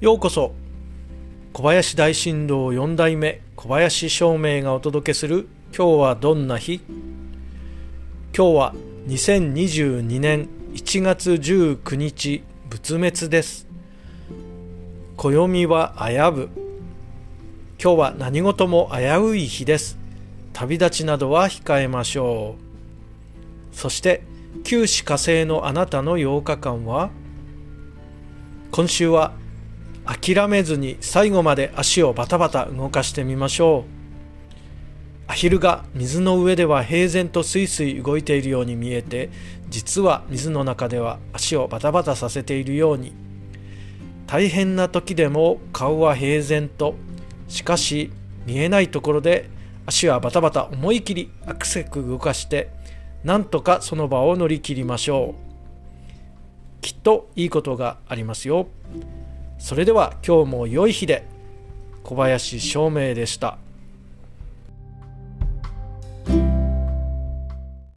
ようこそ。小林大震動4代目小林照明がお届けする今日はどんな日？今日は2022年1月19日仏滅です。暦は危ぶ。今日は何事も危うい日です。旅立ちなどは控えましょう。そして九死火星のあなたの8日間は？今週は諦めずに最後まで足をバタバタ動かしてみましょう。アヒルが水の上では平然とスイスイ動いているように見えて実は水の中では足をバタバタさせているように。大変な時でも顔は平然としかし見えないところで足はバタバタ思い切りアクセク動かしてなんとかその場を乗り切りましょう。きっといいことがありますよ。それでは今日も良い日で小林照明でした。